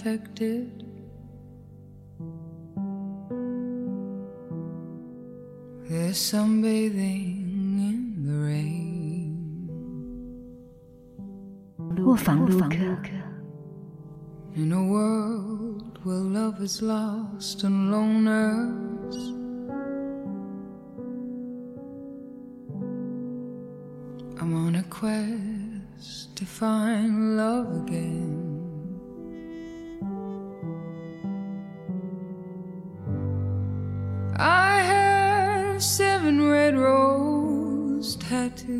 are infected. There's sunbathing in the rain. 卧房录客。 In a world where love is lost and loners, I'm on a quest to find love again. I have seven red rose tattoos.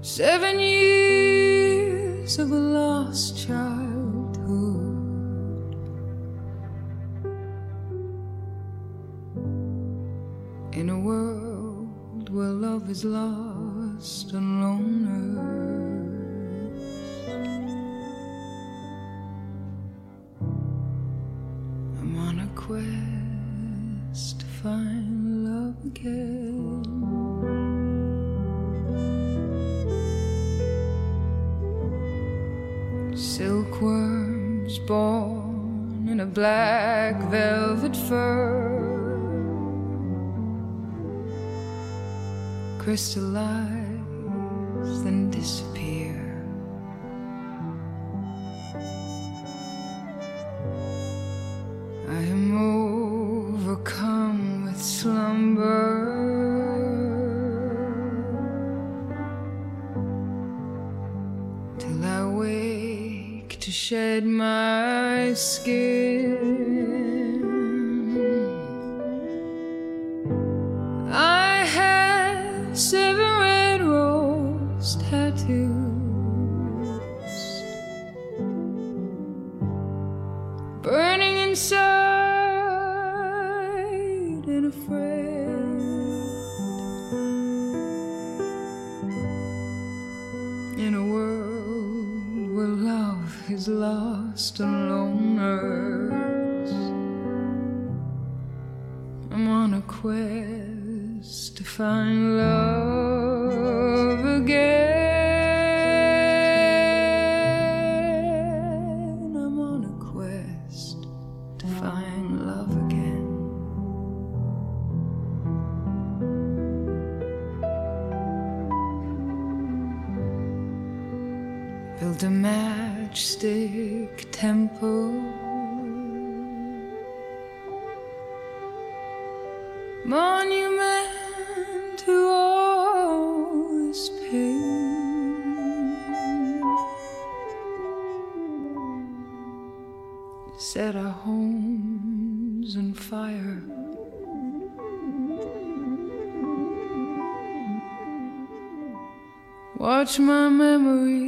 Seven years of a lost childhood. In a world where love is lost and loners. I'm on a quest to find love again. Silkworms born in a black velvet fur crystallize and disappear. Slumber. till I wake to shed my skin. Lost and loners, I'm on a quest to find love Watch my memories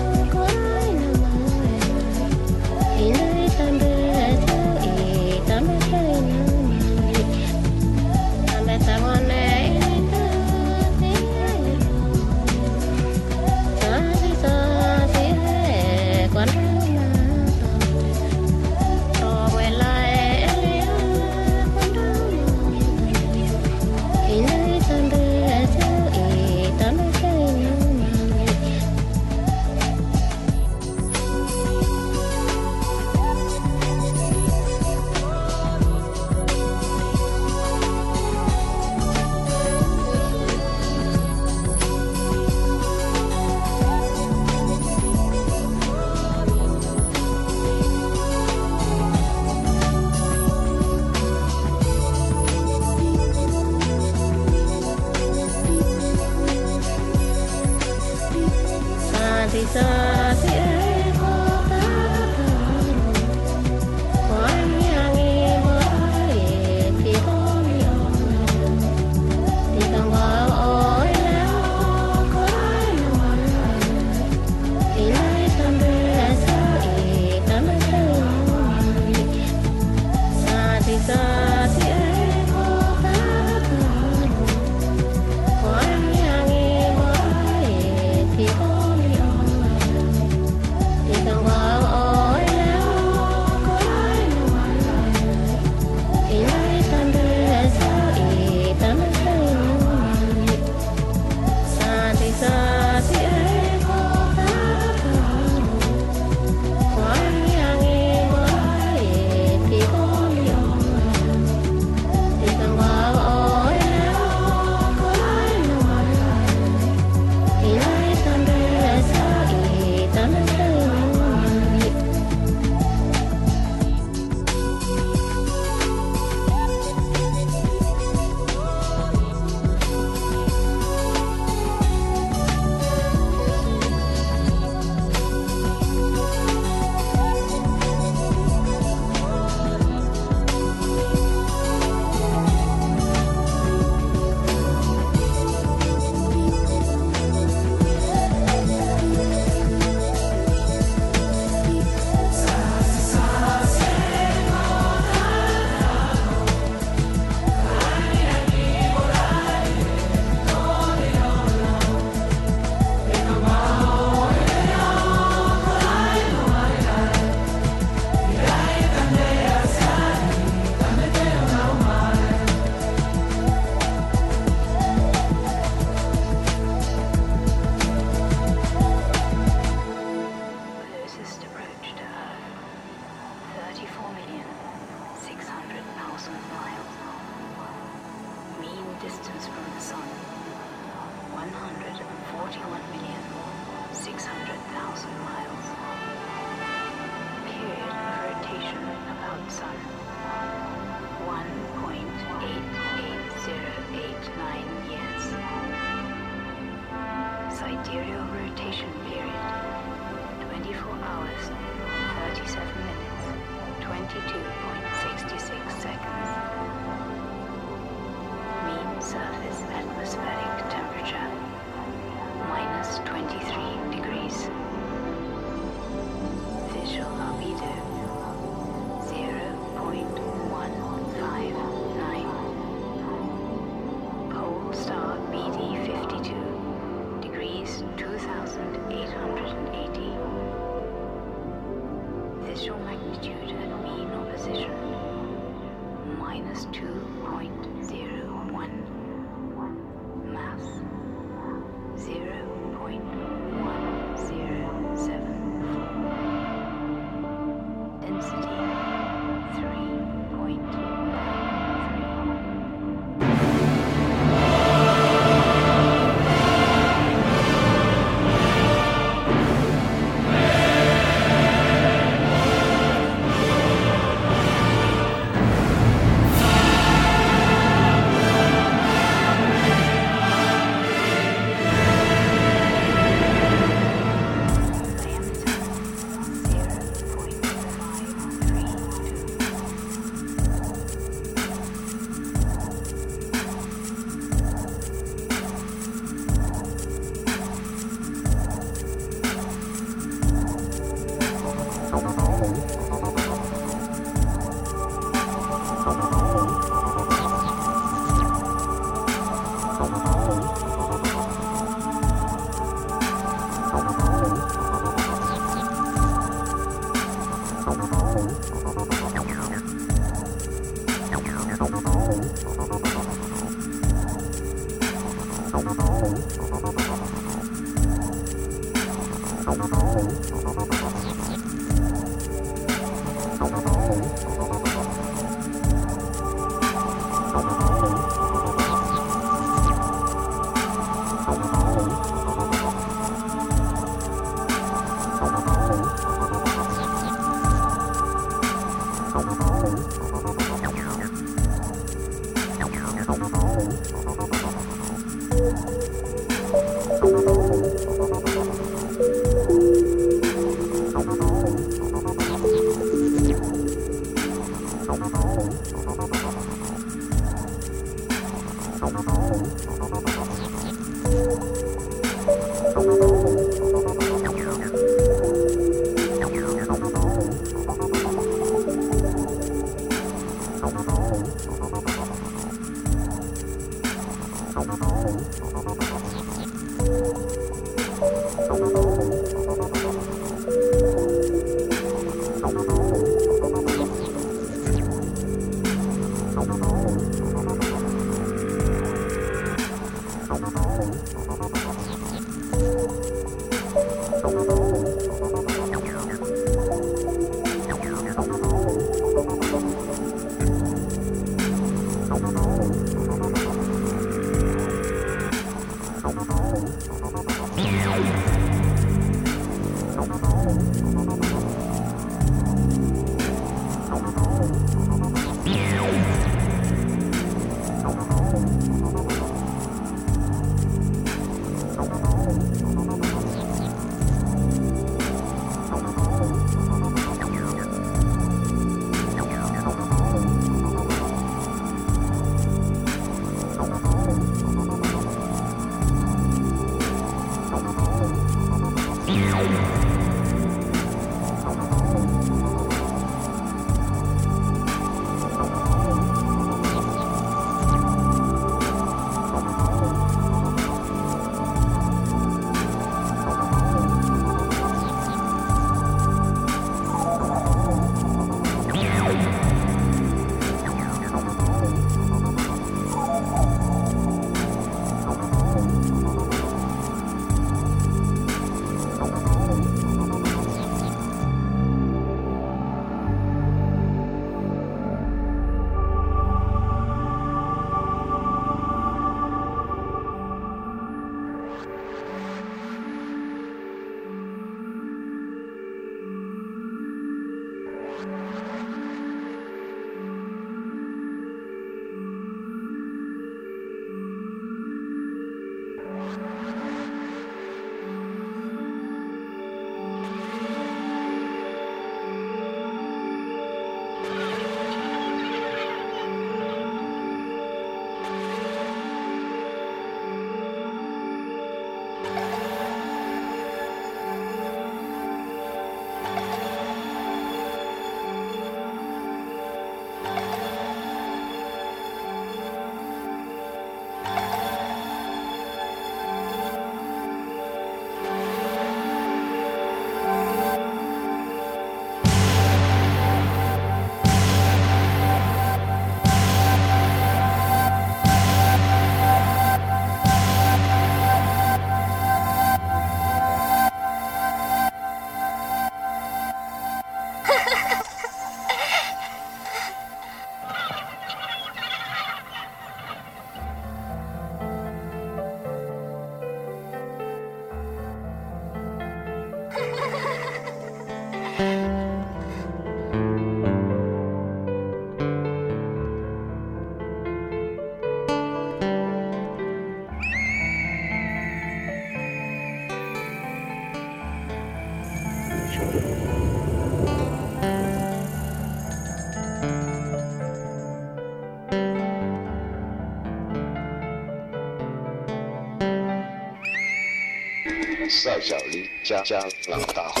少小离家家老大回，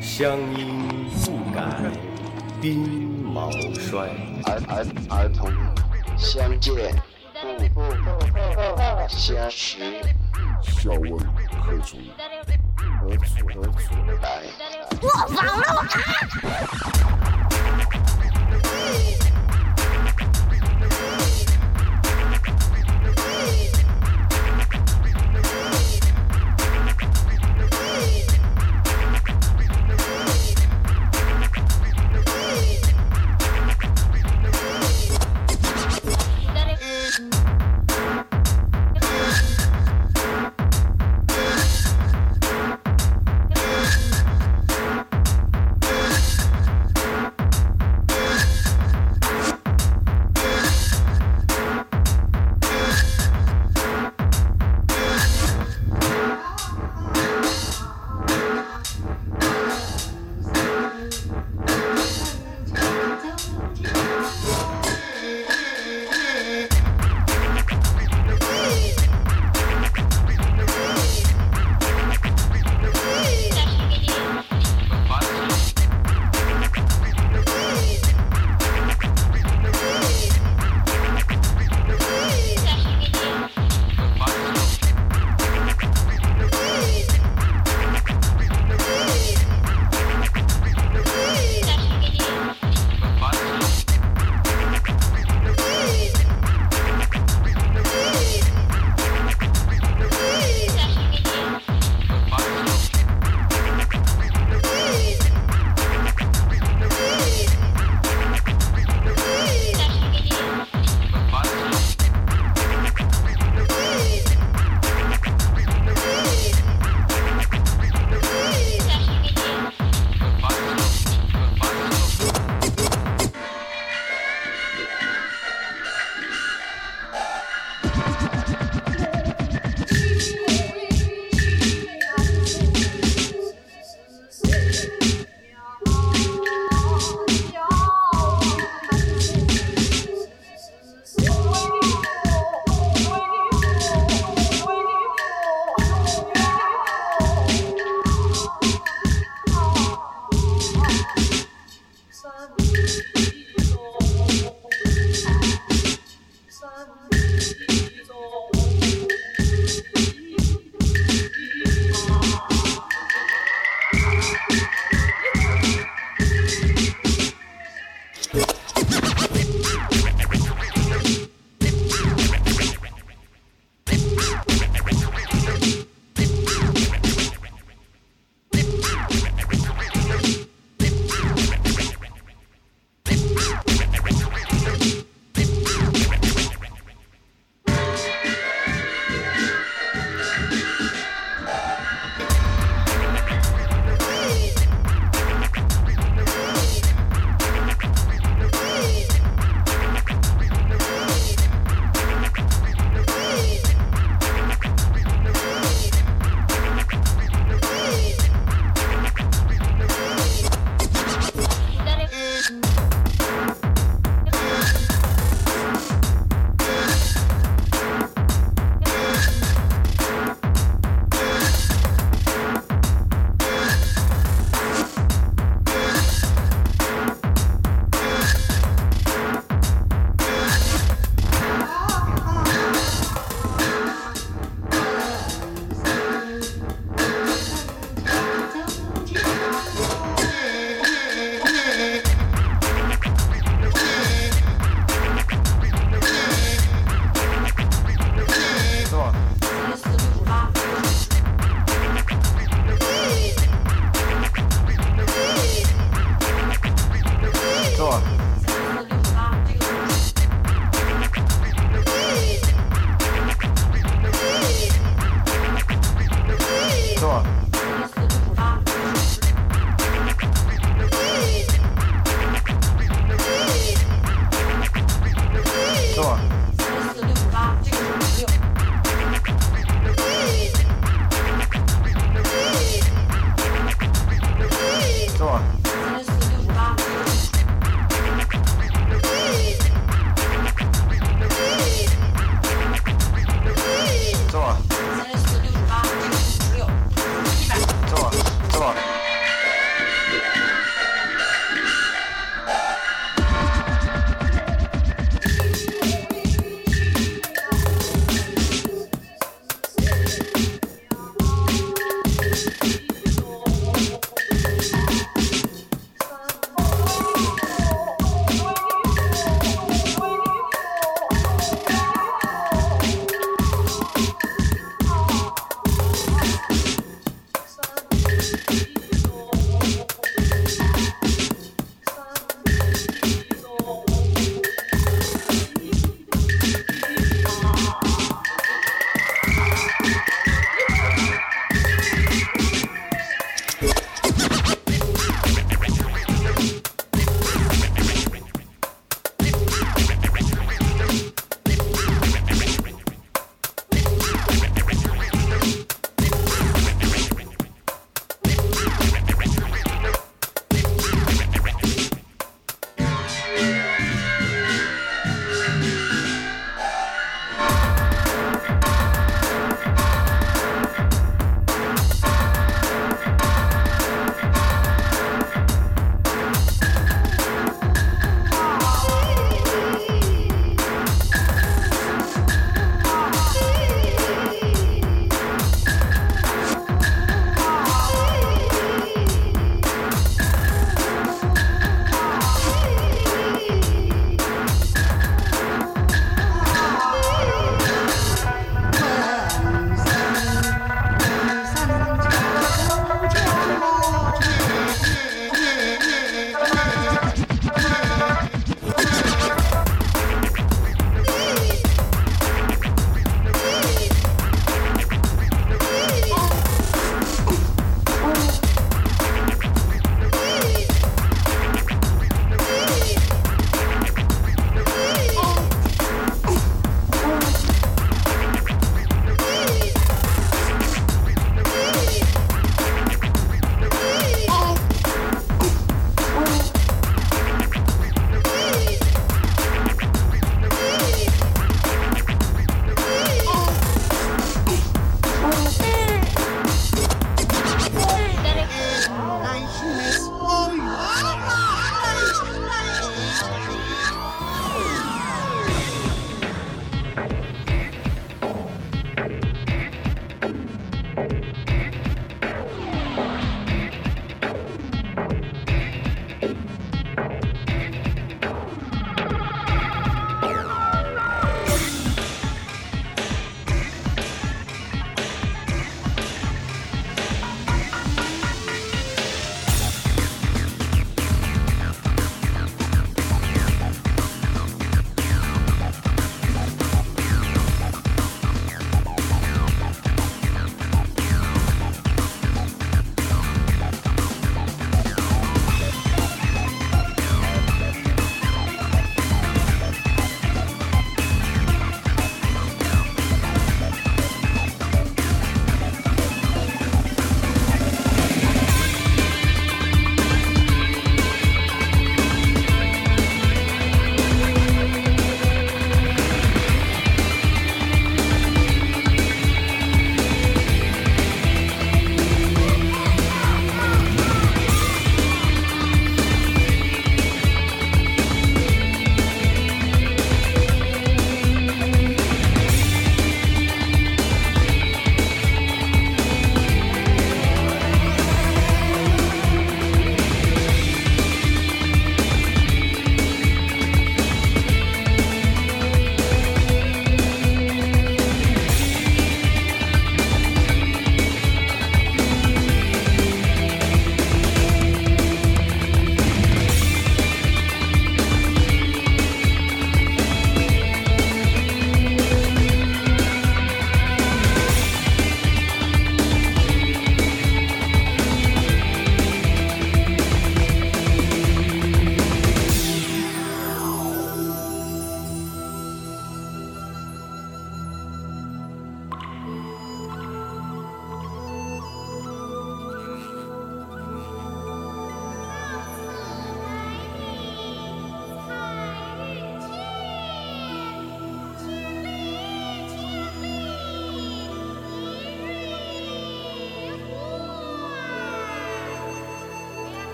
乡音不改鬓毛衰。儿儿儿童相见不不不不相识，笑问何处何处何处来？我忘了我。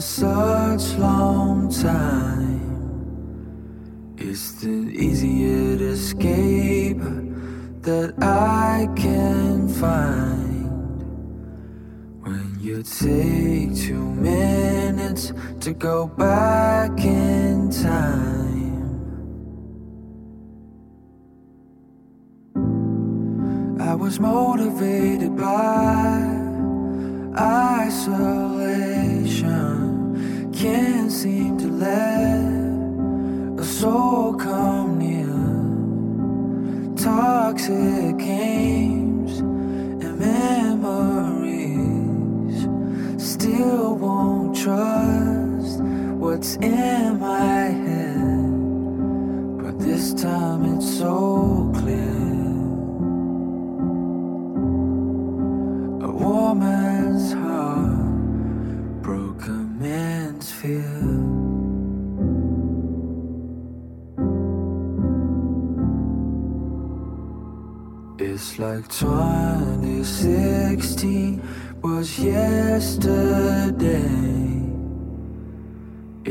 Such long time. It's the easiest escape that I can find. When you take two minutes to go back in time. I was motivated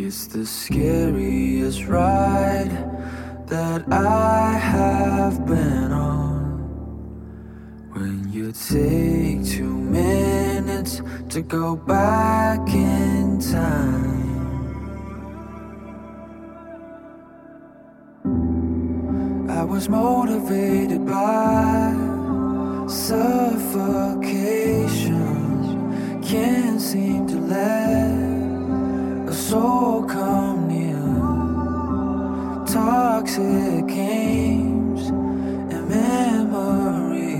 It's the scariest ride that I have been on. When you take two minutes to go back in time. I was motivated by suffocation. Can't seem to let soul come near. Toxic games and memories.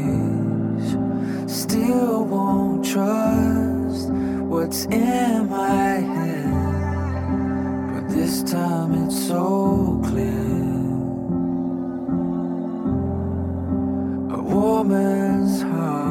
Still won't trust what's in my head. But this time it's so clear. A woman's heart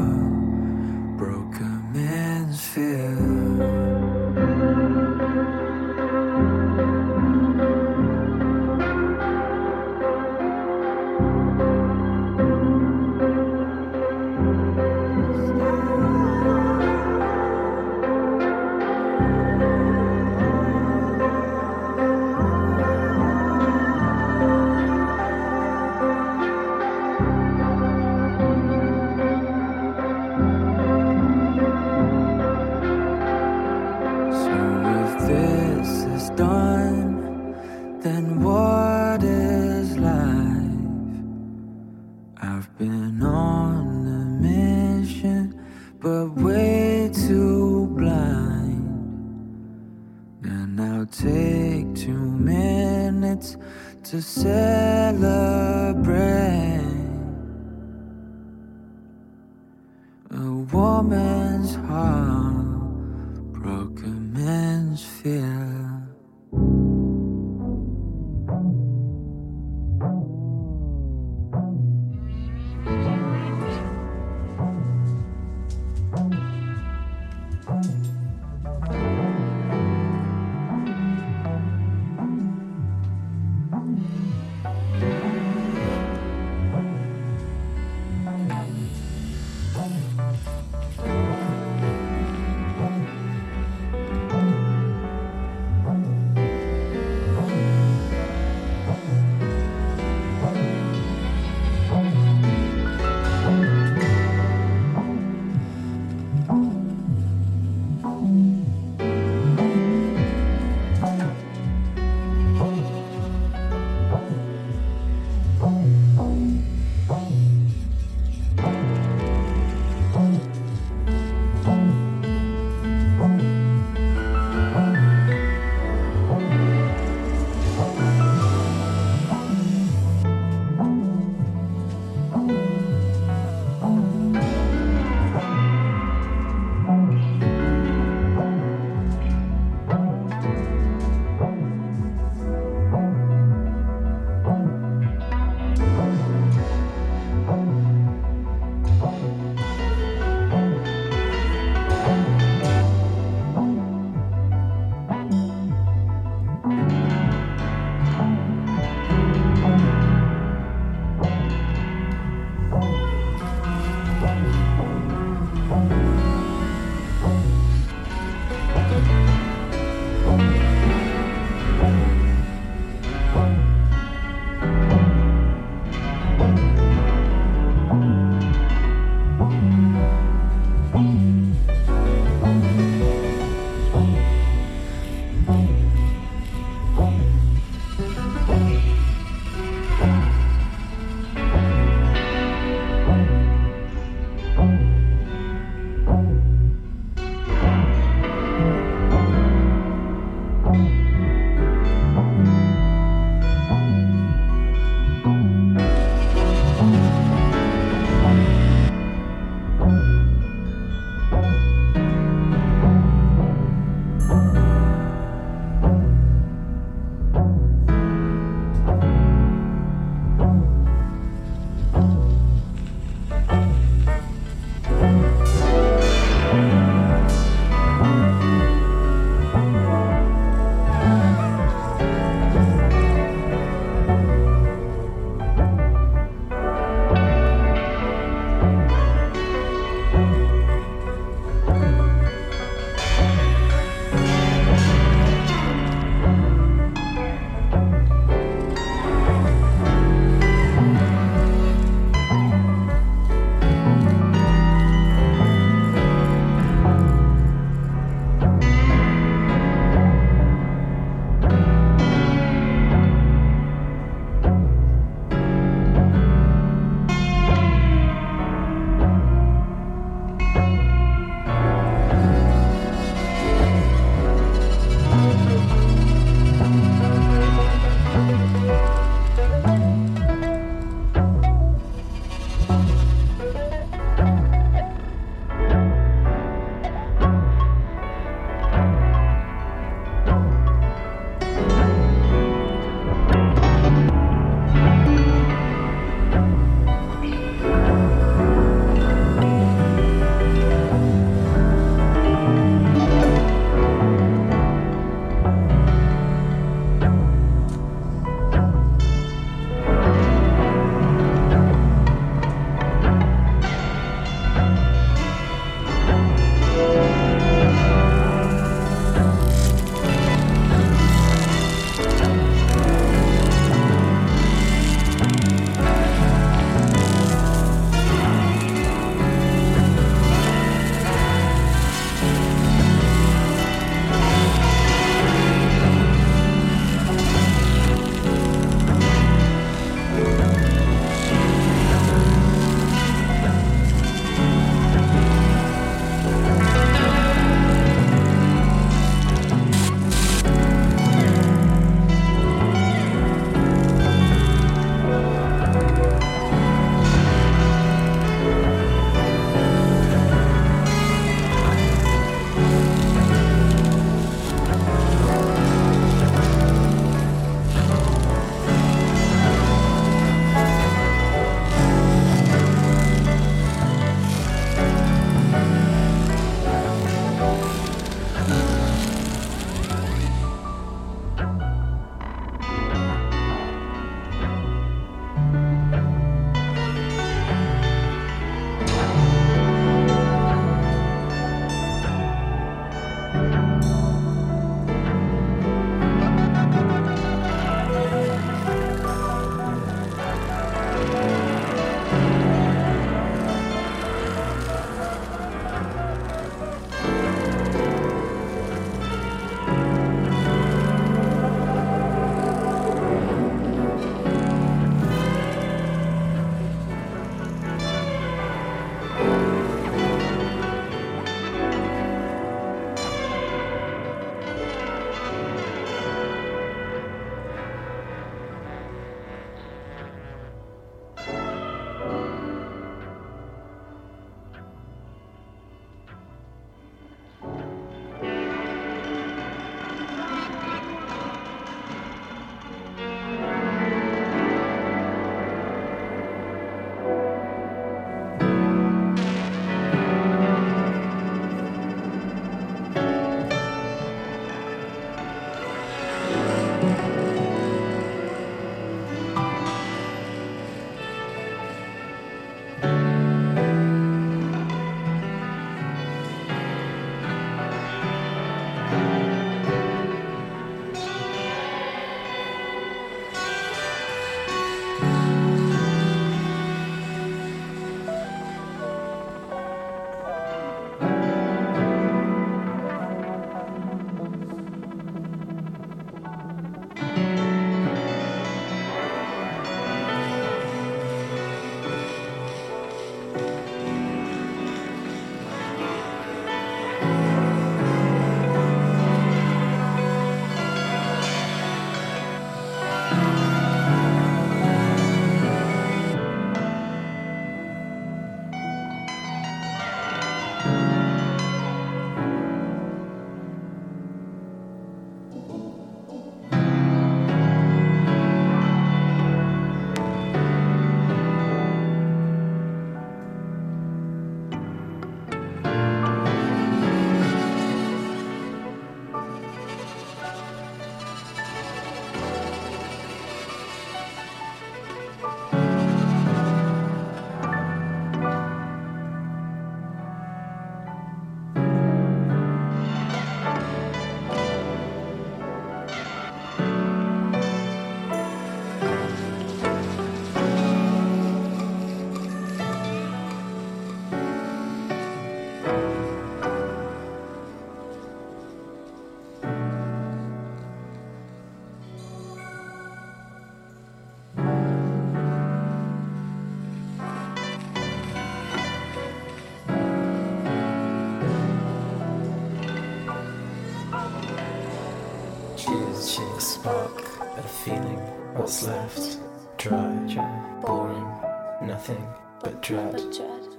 dread.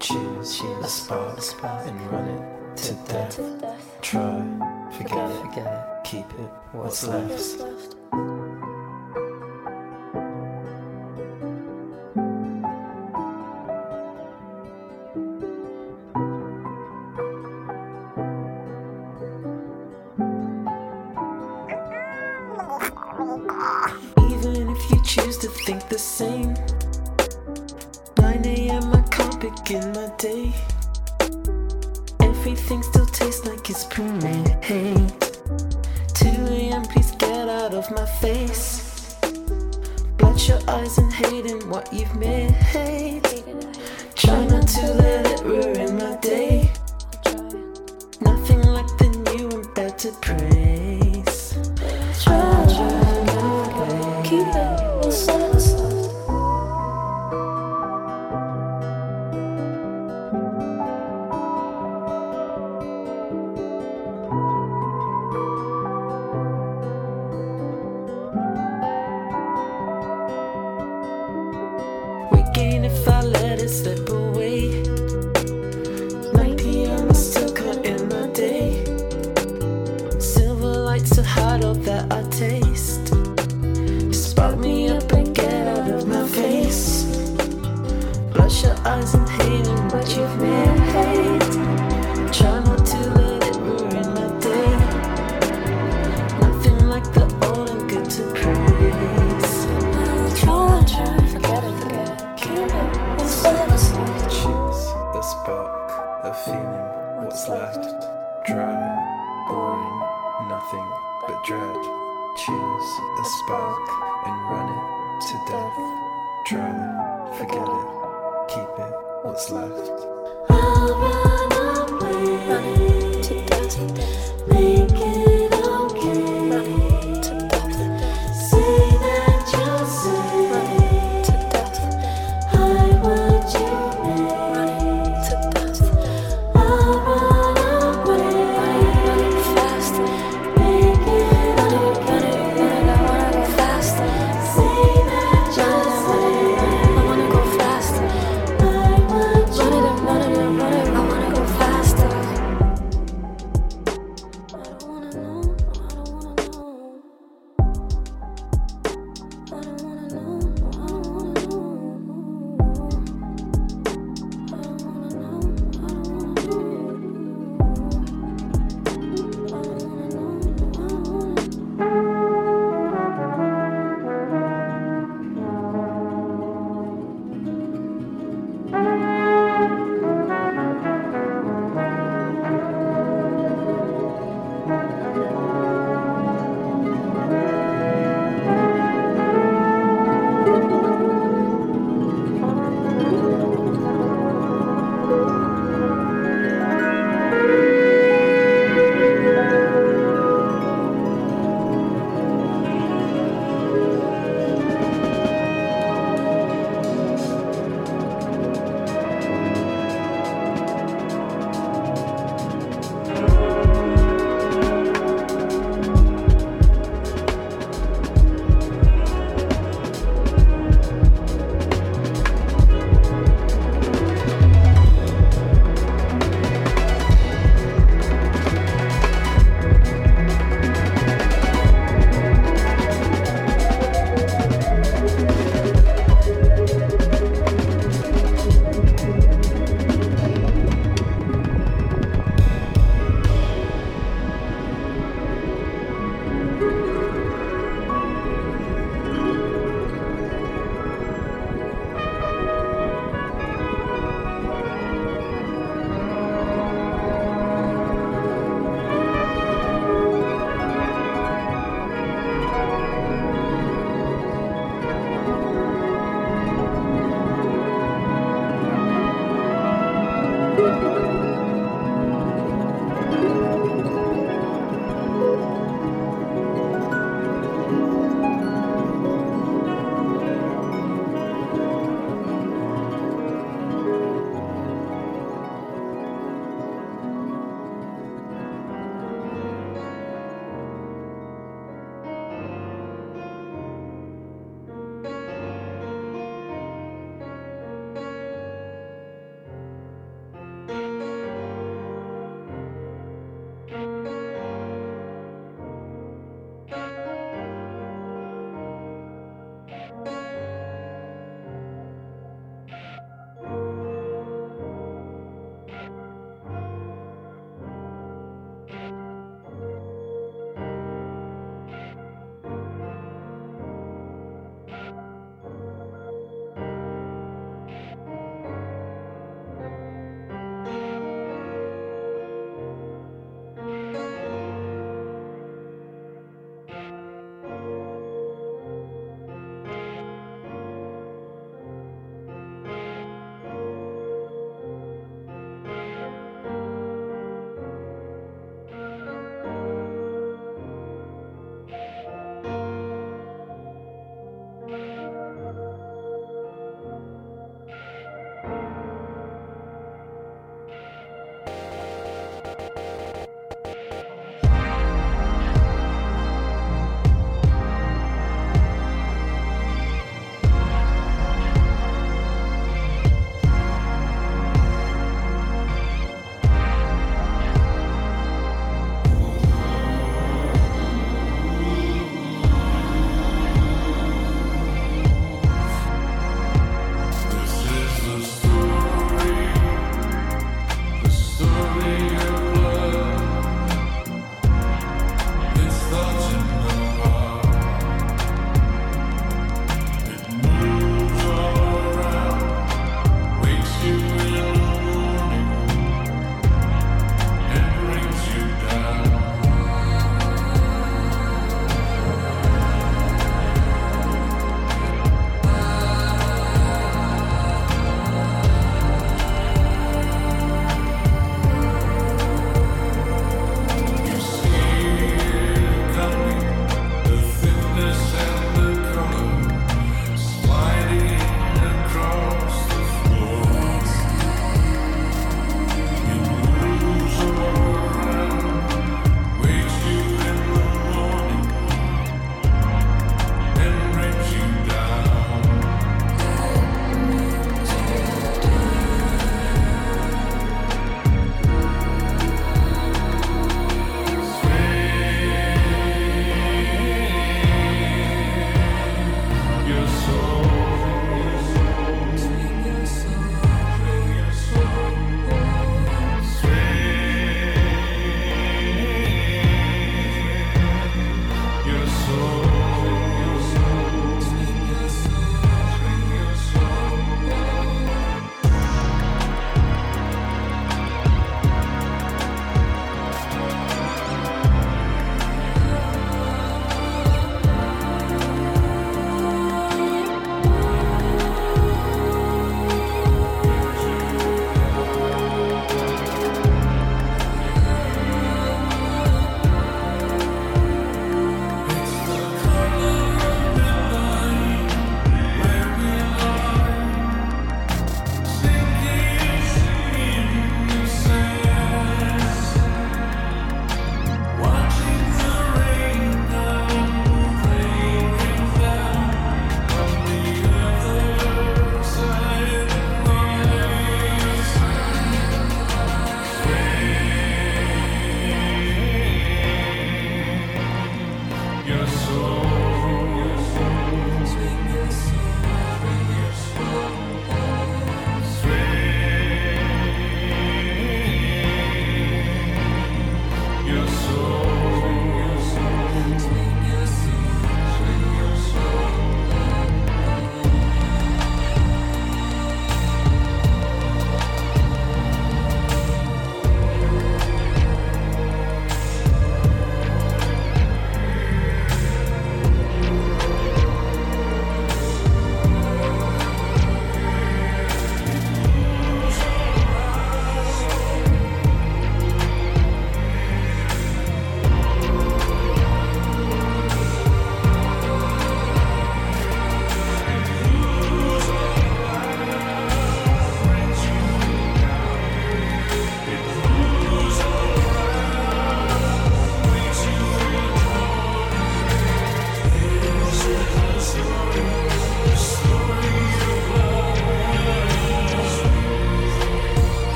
Choose a spark and run it to death. Try, forget it, keep it, what's left. day. Everything still tastes like it's pre-made. 2 a.m. Please get out of my face. Blot your eyes and hating what you've made. Try not to let it ruin my day. Nothing like the new and better praise. Try, try, try, keep it inside.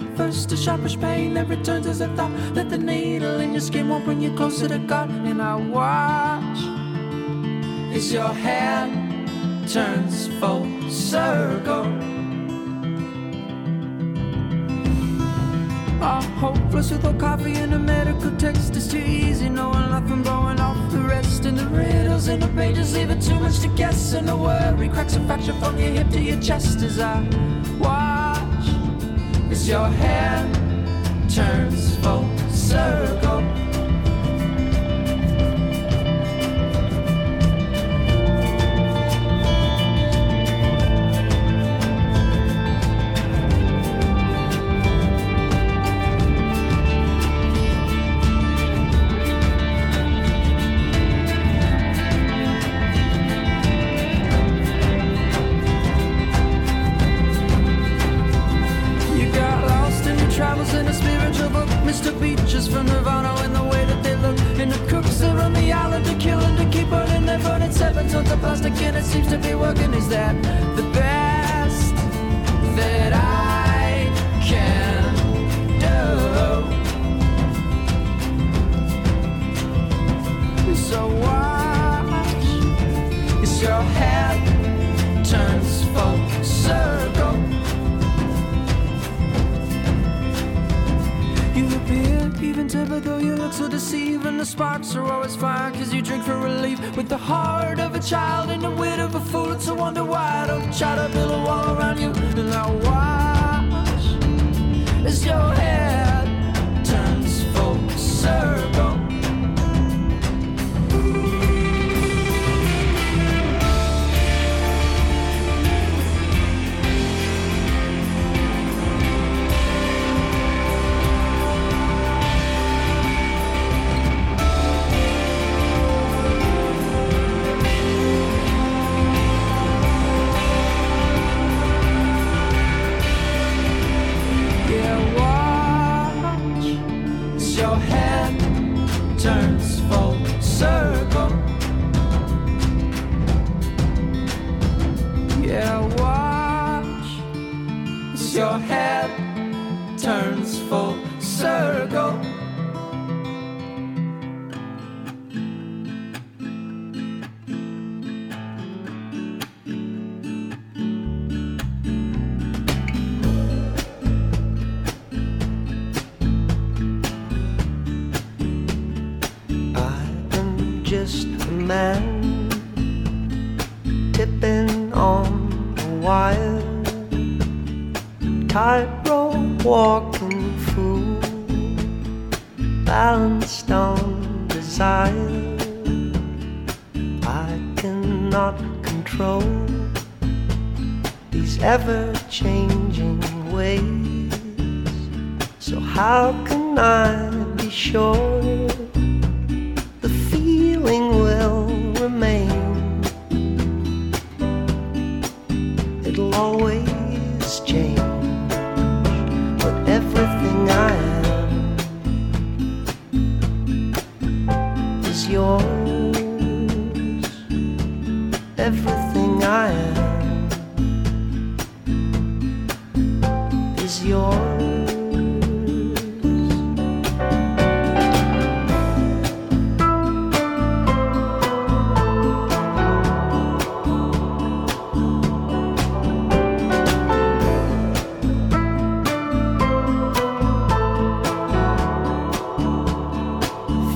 At first, a sharpish pain that returns as a thought that the needle in your skin won't bring you closer to God. And I watch as your hand turns full circle. All hopeless without coffee and a medical text is too easy. Knowing nothing blowing off the rest. And the riddles in the pages leave it too much to guess. And the worry cracks a fracture from your hip to your chest as I watch your hand turns full circle.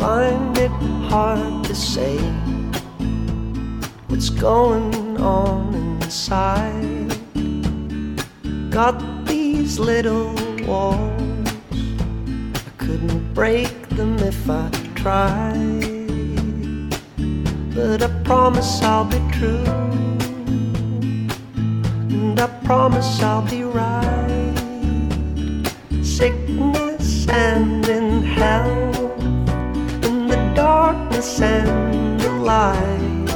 Find it hard to say what's going on inside. Got these little walls, I couldn't break them if I tried. But I promise I'll be true, and I promise I'll be right. Sickness and in the darkness and the light.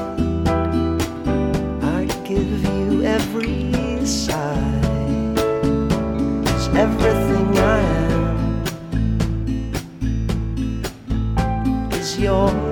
I give you every side. 'Cause everything I am is yours.